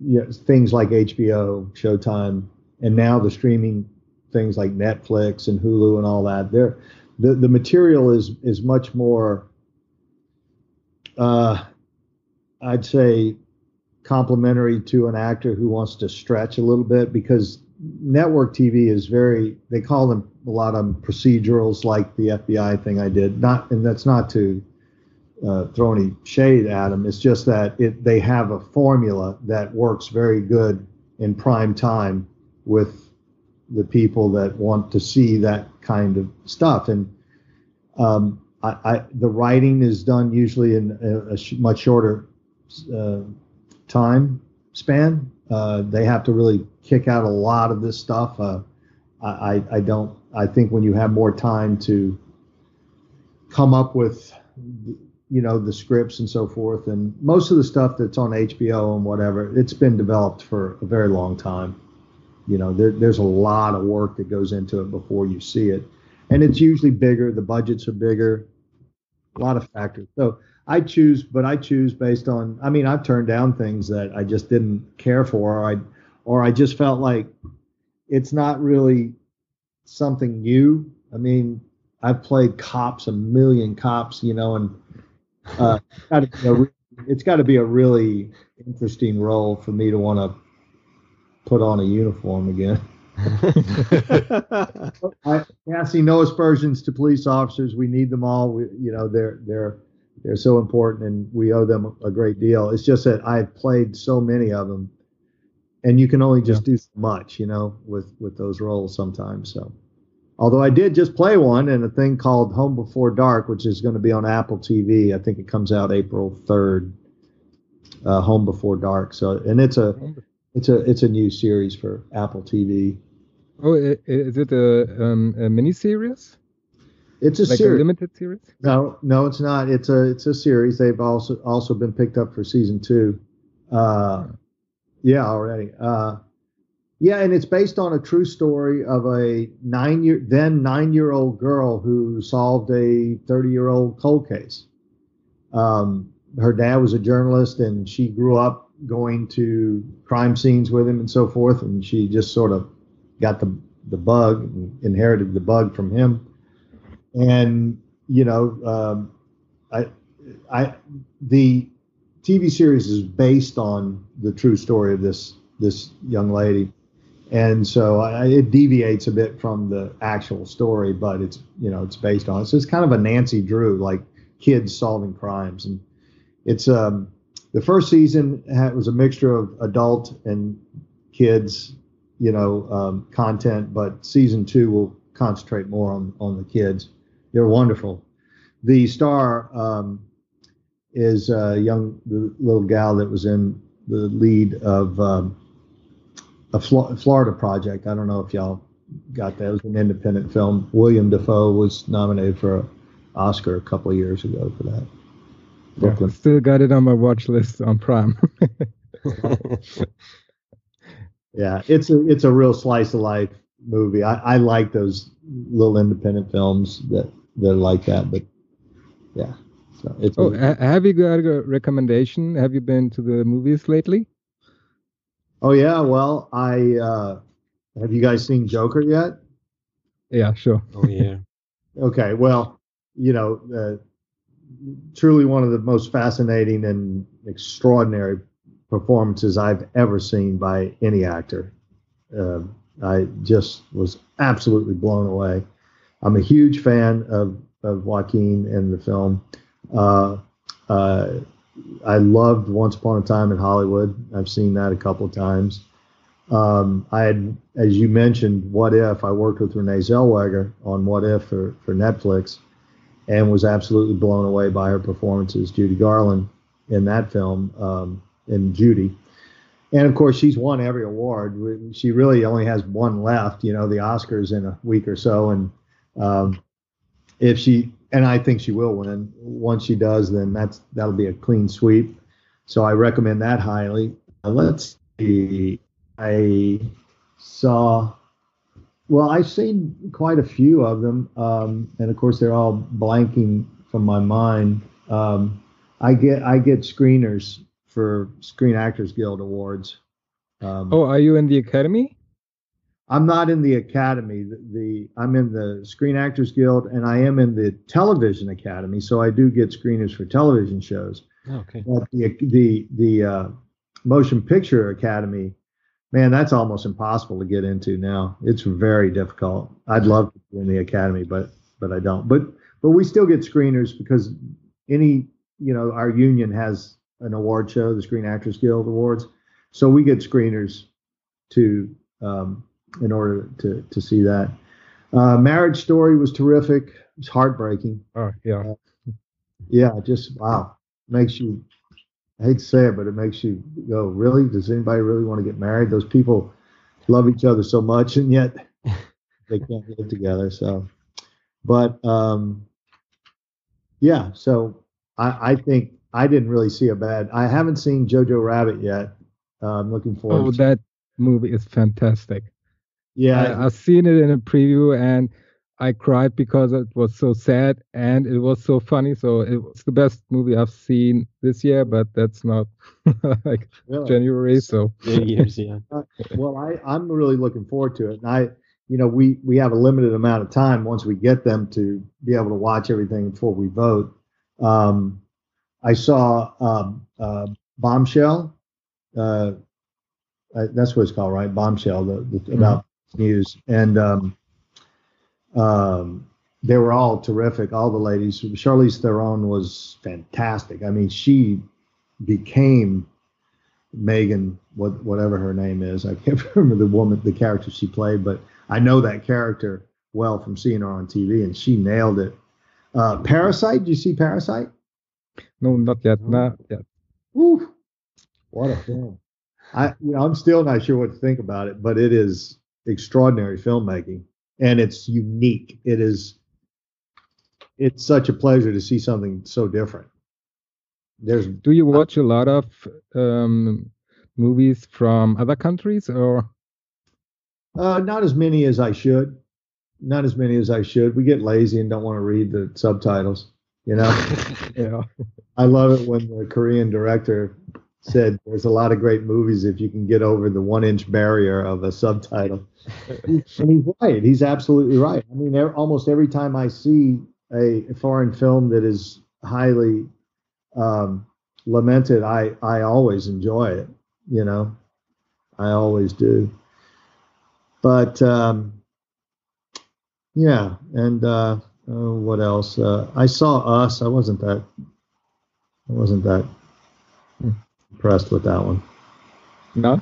you know, things like HBO, Showtime, and now the streaming things like Netflix and Hulu and all that. There, the the material is is much more. Uh, I'd say complementary to an actor who wants to stretch a little bit because network TV is very they call them a lot of procedurals like the FBI thing I did not and that's not to uh, throw any shade at them it's just that it they have a formula that works very good in prime time with the people that want to see that kind of stuff and um, I, I, the writing is done usually in a, a sh- much shorter uh, time span. Uh, they have to really kick out a lot of this stuff. Uh, I, I don't. I think when you have more time to come up with, you know, the scripts and so forth, and most of the stuff that's on HBO and whatever, it's been developed for a very long time. You know, there, there's a lot of work that goes into it before you see it, and it's usually bigger. The budgets are bigger, a lot of factors. So I choose, but I choose based on. I mean, I've turned down things that I just didn't care for, or I, or I just felt like it's not really something new. I mean, I've played cops a million cops, you know, and uh, it's got to be a really interesting role for me to want to put on a uniform again. I, casting no aspersions to police officers. We need them all. We, you know, they're they're they're so important and we owe them a great deal. It's just that I've played so many of them and you can only just yeah. do so much, you know, with, with those roles sometimes. So, although I did just play one in a thing called Home Before Dark, which is going to be on Apple TV. I think it comes out April 3rd, uh, Home Before Dark. So, and it's a, it's a, it's a new series for Apple TV. Oh, is it a, um, a mini series? It's a like series. a limited series. No, no, it's not. It's a it's a series. They've also also been picked up for season two. Uh, yeah, already. Uh, yeah, and it's based on a true story of a nine year then nine year old girl who solved a thirty year old cold case. Um, her dad was a journalist, and she grew up going to crime scenes with him and so forth, and she just sort of got the the bug, inherited the bug from him and you know, um, I, I, the TV series is based on the true story of this this young lady, and so I, it deviates a bit from the actual story, but it's you know it's based on it. So it's kind of a Nancy Drew like kids solving crimes, and it's um the first season had, was a mixture of adult and kids, you know, um, content, but season two will concentrate more on on the kids. They're wonderful. The star um, is a young little gal that was in the lead of um, a Florida project. I don't know if y'all got that. It was an independent film. William Dafoe was nominated for an Oscar a couple of years ago for that. Yeah, still got it on my watch list on Prime. yeah, it's a it's a real slice of life movie. I, I like those little independent films that they're like that. But yeah, so it's. Oh, a, have you got a recommendation? Have you been to the movies lately? Oh yeah, well, I uh, have you guys seen Joker yet? Yeah, sure. Oh yeah. okay, well, you know, uh, truly one of the most fascinating and extraordinary performances I've ever seen by any actor. Uh, I just was absolutely blown away. I'm a huge fan of, of Joaquin in the film. Uh, uh, I loved Once Upon a Time in Hollywood. I've seen that a couple of times. Um, I had, as you mentioned, What If. I worked with Renee Zellweger on What If for, for Netflix and was absolutely blown away by her performances, Judy Garland, in that film, um, and Judy. And of course, she's won every award. She really only has one left, you know, the Oscars in a week or so. And um, if she, and I think she will win. Once she does, then that's that'll be a clean sweep. So I recommend that highly. Let's see. I saw. Well, I've seen quite a few of them, um, and of course they're all blanking from my mind. Um, I get I get screeners for Screen Actors Guild awards. Um, oh, are you in the Academy? I'm not in the Academy. The, the, I'm in the Screen Actors Guild, and I am in the Television Academy. So I do get screeners for television shows. Okay. But the the the uh, Motion Picture Academy, man, that's almost impossible to get into now. It's very difficult. I'd love to be in the Academy, but but I don't. But but we still get screeners because any you know our union has an award show, the Screen Actors Guild Awards. So we get screeners to um, in order to to see that. Uh, Marriage Story was terrific. It was heartbreaking. Oh yeah, uh, yeah, just wow, makes you. I hate to say it, but it makes you go, really? Does anybody really want to get married? Those people love each other so much, and yet they can't live together. So, but um, yeah, so I, I think I didn't really see a bad. I haven't seen Jojo Rabbit yet. Uh, I'm looking forward. Oh, to that movie is fantastic. Yeah, I, have seen it in a preview and I cried because it was so sad and it was so funny. So it was the best movie I've seen this year, but that's not like really? January. So years, yeah. Uh, well, I I'm really looking forward to it, and I you know we we have a limited amount of time once we get them to be able to watch everything before we vote. Um, I saw um, uh, Bombshell. Uh, that's what it's called, right? Bombshell, the, the, mm-hmm. about news, and um, um, they were all terrific. All the ladies. Charlize Theron was fantastic. I mean, she became Megyn, what, whatever her name is. I can't remember the woman, the character she played, but I know that character well from seeing her on TV, and she nailed it. Uh, Parasite. Did you see Parasite? No, not yet. Not yet. Woo. What a film. I you know, I'm still not sure what to think about it, but it is extraordinary filmmaking and it's unique. It is it's such a pleasure to see something so different. There's Do you watch a lot of um, movies from other countries or uh, not as many as I should. Not as many as I should. We get lazy and don't want to read the subtitles. You know, yeah. I love it when the Korean director said, "There's a lot of great movies if you can get over the one-inch barrier of a subtitle." and he's right. He's absolutely right. I mean, almost every time I see a foreign film that is highly um, lamented, I I always enjoy it. You know, I always do. But um, yeah, and uh, uh, what else? Uh, I saw Us. I wasn't that. I wasn't that impressed with that one. No.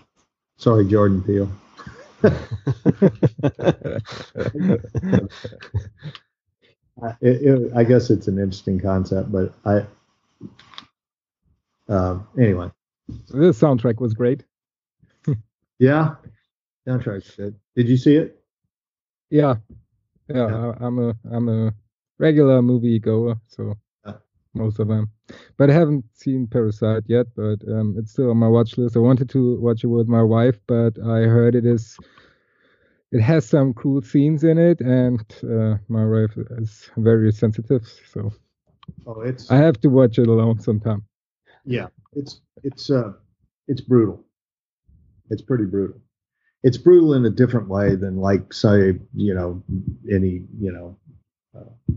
Sorry, Jordan Peele. it, it, I guess it's an interesting concept, but I. Um, anyway. So this soundtrack was great. yeah, soundtrack's good. Did you see it? Yeah, yeah, yeah. I, am a I'm a regular movie goer, so. Most of them. But I haven't seen Parasite yet, but um, it's still on my watch list. I wanted to watch it with my wife, but I heard it is it has some cool scenes in it, and uh, my wife is very sensitive, so oh, it's I have to watch it alone sometime. Yeah, it's it's uh it's brutal. It's pretty brutal it's brutal in a different way than like say you know any you know uh,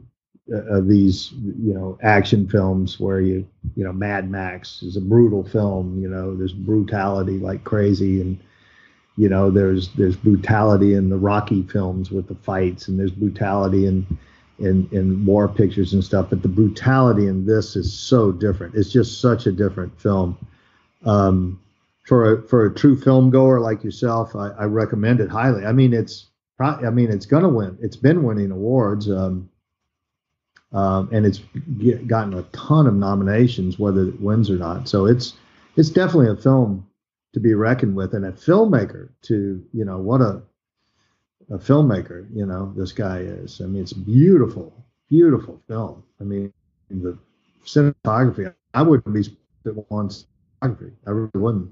uh, these you know action films where you you know Mad Max is a brutal film you know there's brutality like crazy and you know there's there's brutality in the Rocky films with the fights and there's brutality in in in war pictures and stuff but the brutality in this is so different it's just such a different film um for a for a true film goer like yourself, I, I recommend it highly. I mean, it's I mean, it's gonna win. It's been winning awards, um, um, and it's get, gotten a ton of nominations, whether it wins or not. So it's it's definitely a film to be reckoned with, and a filmmaker to you know what a a filmmaker you know this guy is. I mean, it's beautiful, beautiful film. I mean, the cinematography. I wouldn't be that wants cinematography. I really wouldn't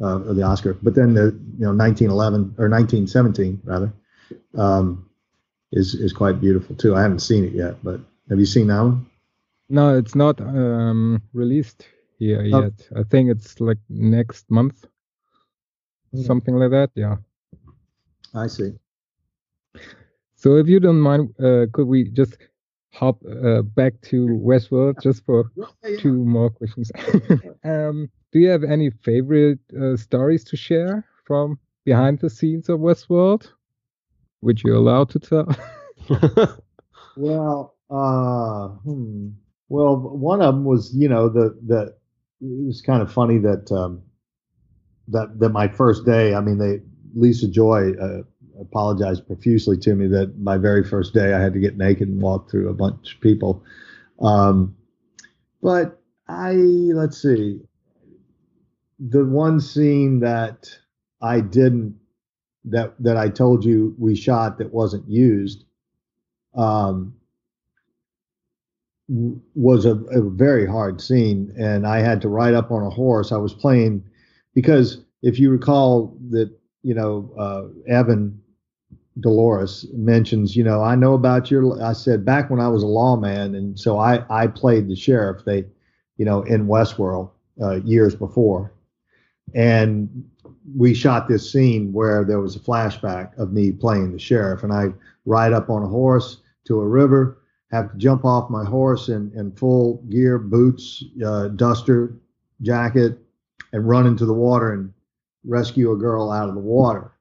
uh, the Oscar. But then the you know 1911 or 1917 rather um, is is quite beautiful too. I haven't seen it yet, but have you seen that one? No, it's not um, released here Oh. yet. I think it's like next month, Hmm. something like that. Yeah. I see. So if you don't mind, uh, could we just hop uh, back to Westworld just for two more questions? um, do you have any favorite uh, stories to share from behind the scenes of Westworld, which you're allowed to tell? Well, uh, hmm. well, one of them was, you know, the the it was kind of funny that um, that that my first day. I mean, they Lisa Joy uh, apologized profusely to me that my very first day I had to get naked and walk through a bunch of people. Um, but I let's see, the one scene that I didn't that that I told you we shot that wasn't used um, was a, a very hard scene, and I had to ride up on a horse. I was playing because if you recall that you know uh, Evan Dolores mentions, you know, I know about your. I said back when I was a lawman, and so I I played the sheriff. They, you know, in Westworld uh, years before, and we shot this scene where there was a flashback of me playing the sheriff, and I ride up on a horse to a river, have to jump off my horse in, in full gear, boots, uh, duster, jacket, and run into the water and rescue a girl out of the water.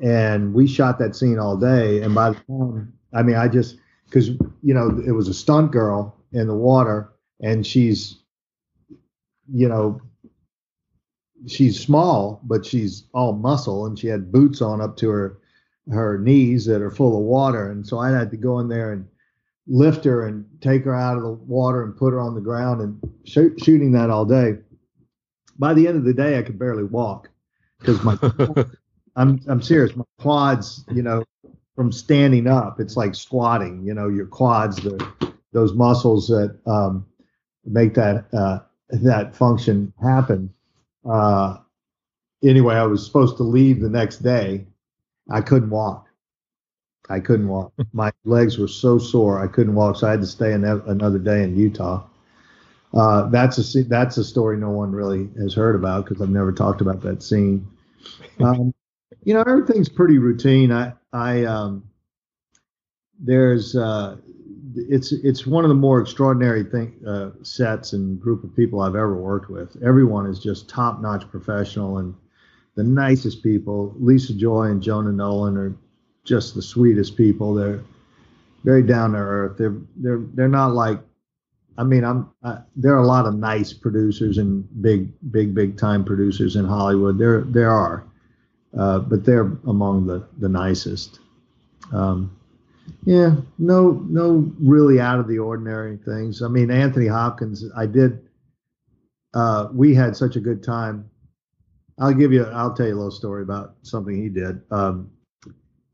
And we shot that scene all day. And by the time, I mean, I just, because, you know, it was a stunt girl in the water and she's, you know, she's small, but she's all muscle and she had boots on up to her her knees that are full of water. And so I had to go in there and lift her and take her out of the water and put her on the ground and shoot, shooting that all day. By the end of the day, I could barely walk because my I'm I'm serious. My quads, you know, from standing up, it's like squatting. You know, your quads, the those muscles that um, make that uh, that function happen. Uh, anyway, I was supposed to leave the next day. I couldn't walk. I couldn't walk. My legs were so sore I couldn't walk, so I had to stay an, another day in Utah. Uh, that's a that's a story no one really has heard about because I've never talked about that scene. Um, you know, everything's pretty routine. I I um, there's uh, it's it's one of the more extraordinary thing uh, sets and group of people I've ever worked with. Everyone is just top notch professional and the nicest people. Lisa Joy and Jonah Nolan are just the sweetest people. They're very down to earth. They're they're they're not like. I mean, I'm. There are a lot of nice producers and big, big, big time producers in Hollywood. There, there are, uh, but they're among the the nicest. Um, yeah, no, no, really out of the ordinary things. I mean, Anthony Hopkins. I did. Uh, we had such a good time. I'll give you. I'll tell you a little story about something he did. Um,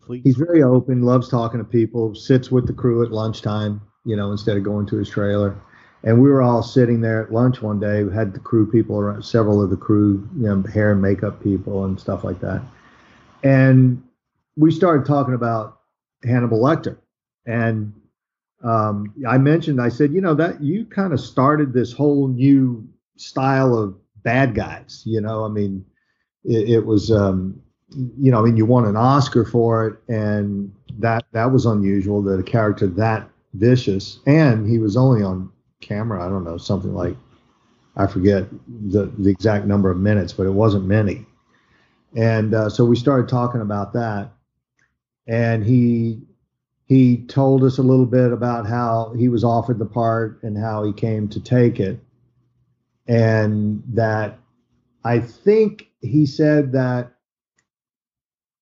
He's very open, loves talking to people, sits with the crew at lunchtime, you know, instead of going to his trailer. And we were all sitting there at lunch one day. We had the crew people around, several of the crew, you know, hair and makeup people and stuff like that. And we started talking about Hannibal Lecter. And um, I mentioned, I said, you know, that you kind of started this whole new style of bad guys. You know, I mean, it, it was, um, you know, I mean, you won an Oscar for it, and that that was unusual that a character that vicious, and he was only on camera. I don't know, something like I forget the the exact number of minutes, but it wasn't many. And uh, so we started talking about that, and he he told us a little bit about how he was offered the part and how he came to take it, and that I think he said that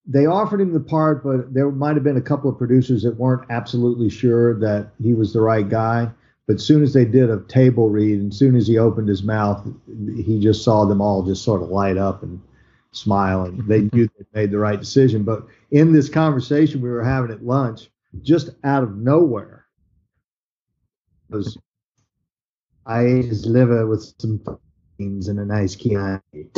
they offered him the part, but there might have been a couple of producers that weren't absolutely sure that he was the right guy. But as soon as they did a table read, and as soon as he opened his mouth, he just saw them all just sort of light up and smile, and they mm-hmm. knew they made the right decision. But in this conversation we were having at lunch, just out of nowhere, was I ate his liver with some beans and a nice Chianti.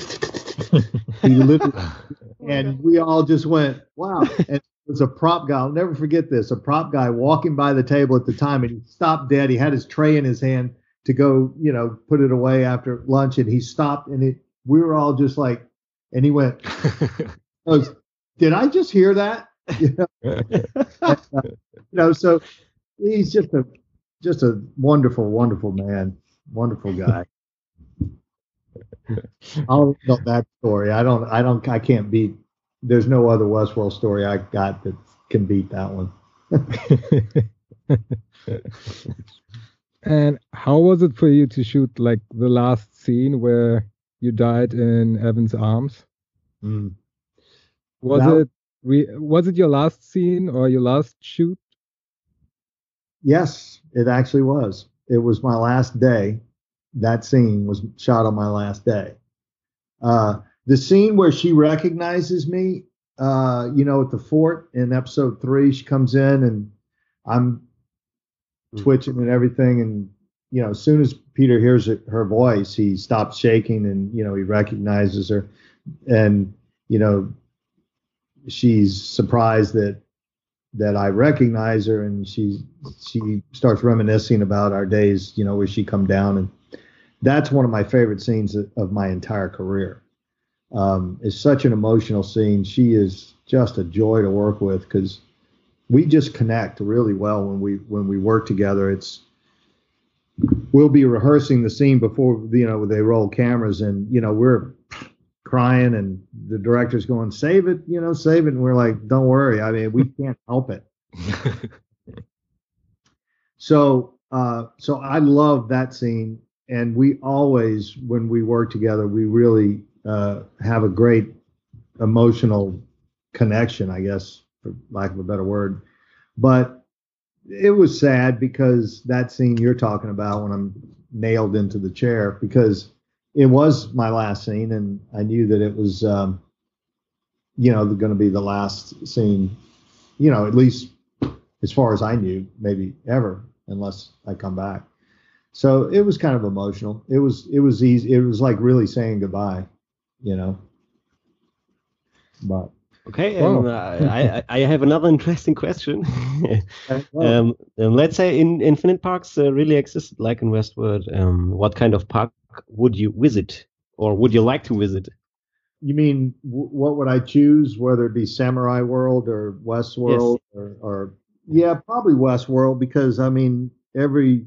he literally, oh and we all just went, wow. And it was a prop guy. I'll never forget this. A prop guy walking by the table at the time, and he stopped dead. He had his tray in his hand to go, you know, put it away after lunch, and he stopped, and it. We were all just like, and he went, "Did I just hear that?" You know, uh, you know. So he's just a just a wonderful, wonderful man, wonderful guy. I'll know that story. I don't. I don't. I can't beat. There's no other Westworld story I got that can beat that one. And how was it for you to shoot like the last scene where you died in Evan's arms? Mm. Was it re- was it your last scene or your last shoot? Yes, it actually was. It was my last day. That scene was shot on my last day. Uh, the scene where she recognizes me, uh, you know, at the fort in episode three, she comes in and I'm twitching and everything. And, you know, as soon as Peter hears it, her voice, he stops shaking and, you know, he recognizes her. And, you know, she's surprised that that I recognize her, and she she starts reminiscing about our days, you know, where she come down, and that's one of my favorite scenes of, my entire career. Um, it's such an emotional scene. She is just a joy to work with because we just connect really well when we when we work together. It's we'll be rehearsing the scene before you know they roll cameras, and you know we're crying and the director's going save it you know save it and we're like don't worry i mean we can't help it so uh so i love that scene and we always when we work together we really uh have a great emotional connection i guess for lack of a better word. But it was sad because that scene you're talking about when i'm nailed into the chair because it was my last scene and i knew that it was um you know going to be the last scene you know at least as far as i knew maybe ever unless i come back so it was kind of emotional it was it was easy it was like really saying goodbye you know but Okay, and uh, I, I have another interesting question. um, um, let's say in Infinite Parks uh, really existed like in Westworld. Um, what kind of park would you visit, or would you like to visit? you mean w- what would i choose whether it be samurai world or westworld or, or yeah probably westworld because i mean every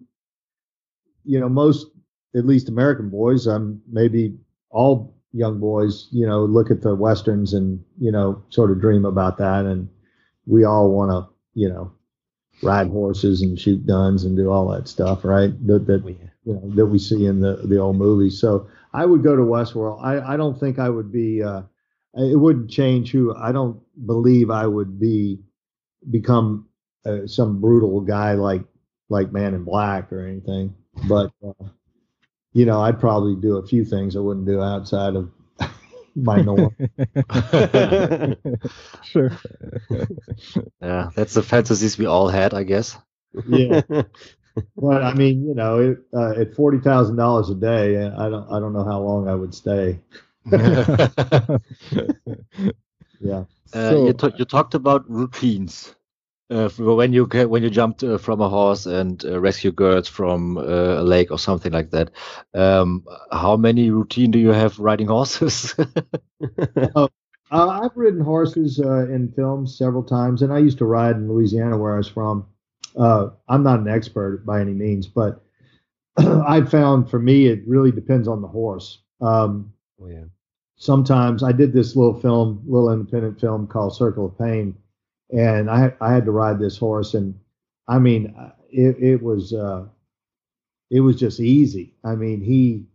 you know most at least american boys um maybe all young boys you know look at the westerns and you know sort of dream about that and we all want to you know ride horses and shoot guns and do all that stuff right that, that Oh, you know that we see in the the old movies. So I would go to Westworld. I I don't think I would be. Uh, it wouldn't change who. I don't believe I would be become uh, some brutal guy like like Man in Black or anything. But uh, you know, I'd probably do a few things I wouldn't do outside of my norm. sure. Yeah, that's the fantasies we all had, I guess. yeah. But I mean, you know, it, uh, at forty thousand dollars a day, I don't I don't know how long I would stay. Yeah. Uh, So- you, ta- you talked about routines. Uh, when you when you jumped uh, from a horse and uh, rescue girls from uh, a lake or something like that, um, how many routine do you have riding horses? Uh, I've ridden horses uh, in films several times, and I used to ride in Louisiana, where I was from. Uh, I'm not an expert by any means, but I found for me it really depends on the horse. Um, Oh, yeah. sometimes I did this little film, little independent film called Circle of Pain, and I I had to ride this horse, and I mean it it was uh, it was just easy. I mean he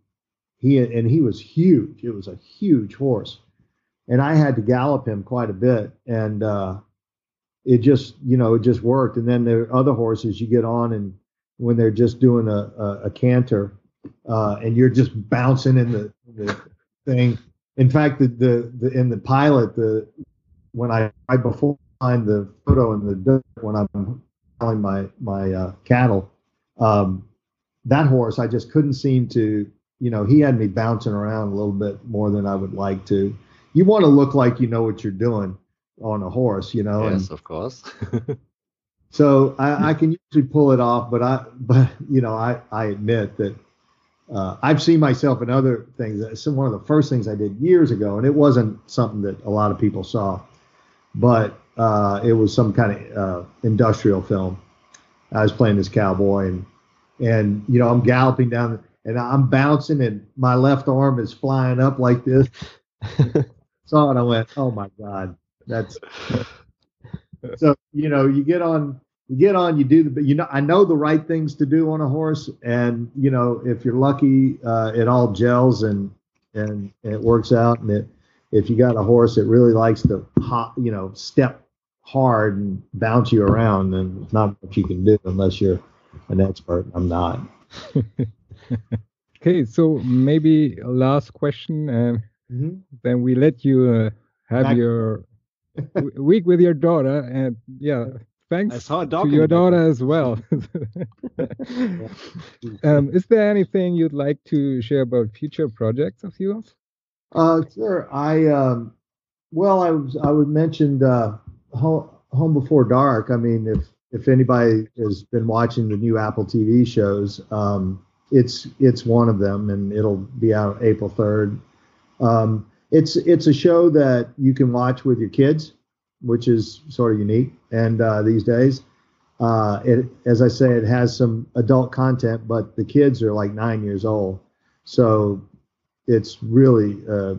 he and he was huge. It was a huge horse, and I had to gallop him quite a bit, and uh, it just you know it just worked. And then there are other horses you get on, and when they're just doing a a, a canter, uh, and you're just bouncing in the, the thing. In fact, the, the the in the pilot, the when I right before find the photo in the dirt when I'm selling my my uh, cattle, um, that horse I just couldn't seem to. You know, he had me bouncing around a little bit more than I would like to. You want to look like you know what you're doing on a horse, you know. yes, and of course. so I, I can usually pull it off, but I but you know I I admit that uh, I've seen myself in other things. It's one of the first things I did years ago, and it wasn't something that a lot of people saw, but uh, it was some kind of uh, industrial film. I was playing this cowboy, and and you know I'm galloping down, and I'm bouncing, and my left arm is flying up like this. Saw it, I went, oh my god, that's. so you know you get on you get on, you do the, you know, I know the right things to do on a horse, and you know, if you're lucky, uh, it all gels and and it works out. And it, if you got a horse that really likes to hop, you know, step hard and bounce you around, then not much you can do unless you're an expert. I'm not. okay, so maybe a last question, and Mhm. then we let you uh, have Back- your w- week with your daughter, and yeah, thanks I saw a to your daughter as well. um, is there anything you'd like to share about future projects of yours? Uh, sure. I um, well, I was I would mentioned uh, home, home before dark. I mean, if if anybody has been watching the new Apple TV shows, um, it's it's one of them, and it'll be out April third. Um, it's it's a show that you can watch with your kids, which is sort of unique, and uh, these days. Uh, it, as I say, it has some adult content, but the kids are like nine years old, so it's really uh,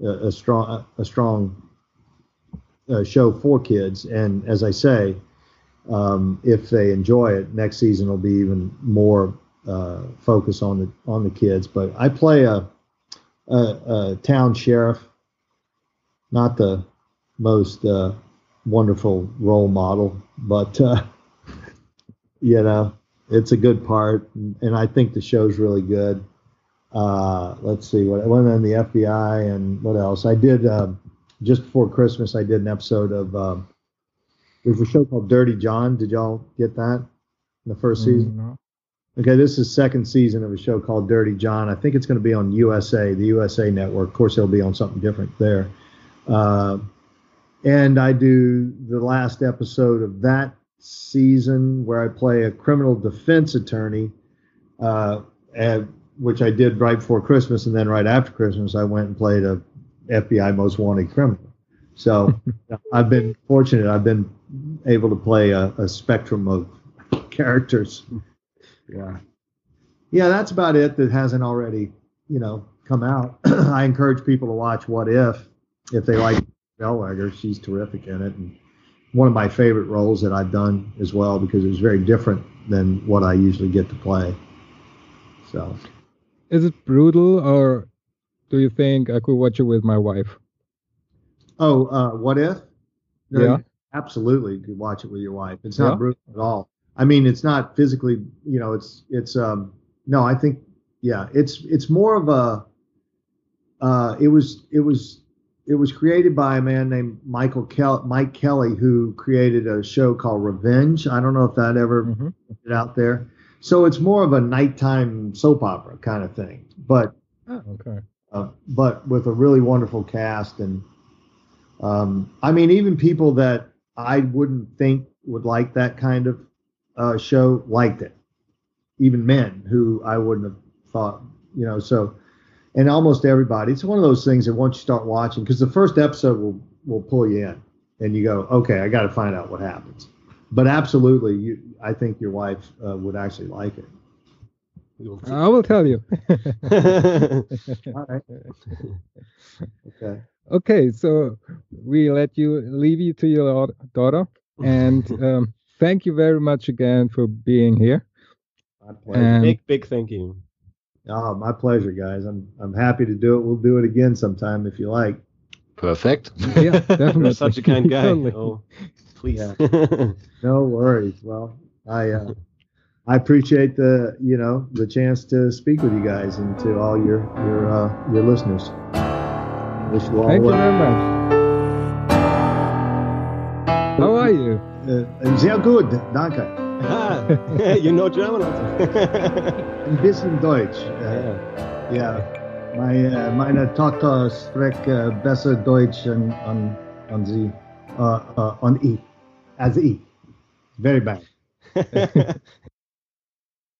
a, a strong a strong uh, show for kids. And as I say, um, if they enjoy it, next season will be even more uh, focus on the on the kids. But I play a, a, a town sheriff, not the most uh, wonderful role model, but uh, you know it's a good part, and, I think the show's really good uh, let's see what I went on the FBI and what else I did just before Christmas. I did an episode of um, there's a show called Dirty John. Did y'all get that in the first season? Mm, no. Okay, this is second season of a show called Dirty John. I think it's going to be on USA, the USA Network. Of course, it'll be on something different there. Uh, and I do the last episode of that season where I play a criminal defense attorney, uh, and, which I did right before Christmas, and then right after Christmas, I went and played a FBI Most Wanted criminal. So I've been fortunate. I've been able to play a, a spectrum of characters. Yeah. Yeah, that's about it that hasn't already, you know, come out. I encourage people to watch What If if they like Zellweger. She's terrific in it. And one of my favorite roles that I've done as well because it was very different than what I usually get to play. So, Is it brutal, or do you think I could watch it with my wife? oh, uh, What If? No, Yeah. Absolutely, you could watch it with your wife. It's not Yeah? brutal at all. I mean, it's not physically, you know, it's it's um no, I think yeah, it's it's more of a uh it was it was it was created by a man named Michael Kel- Mike Kelly who created a show called Revenge. I don't know if that ever Mhm. it out there. So it's more of a nighttime soap opera kind of thing, but Oh, okay. Uh, but with a really wonderful cast and um, I mean even people that I wouldn't think would like that kind of uh, show liked it. Even men who I wouldn't have thought, you know. So and almost everybody. It's one of those things that once you start watching, because the first episode will will pull you in, and you go, okay, I got to find out what happens. But absolutely, you, I think your wife uh, would actually like it. We'll. I will tell you. All right. Okay. okay, so we let you leave you to your daughter, and um, thank you very much again for being here. My pleasure. And big, big thank you. Oh, my pleasure, guys. I'm I'm happy to do it. We'll do it again sometime if you like. Perfect. Yeah, definitely. You're such a kind guy. Totally. Oh, please. Yeah. No worries. Well, I uh, I appreciate the you know the chance to speak with you guys and to all your your uh, your listeners. Wish you all Thank you well. very much. How are you? Uh, sehr gut, danke. Ah, you know German also. Ein bisschen Deutsch. yeah. Äh, ja, meine, äh, meine Tochter spricht äh, besser Deutsch an, an, an sie, äh, äh, an ich, als ich. Very bad.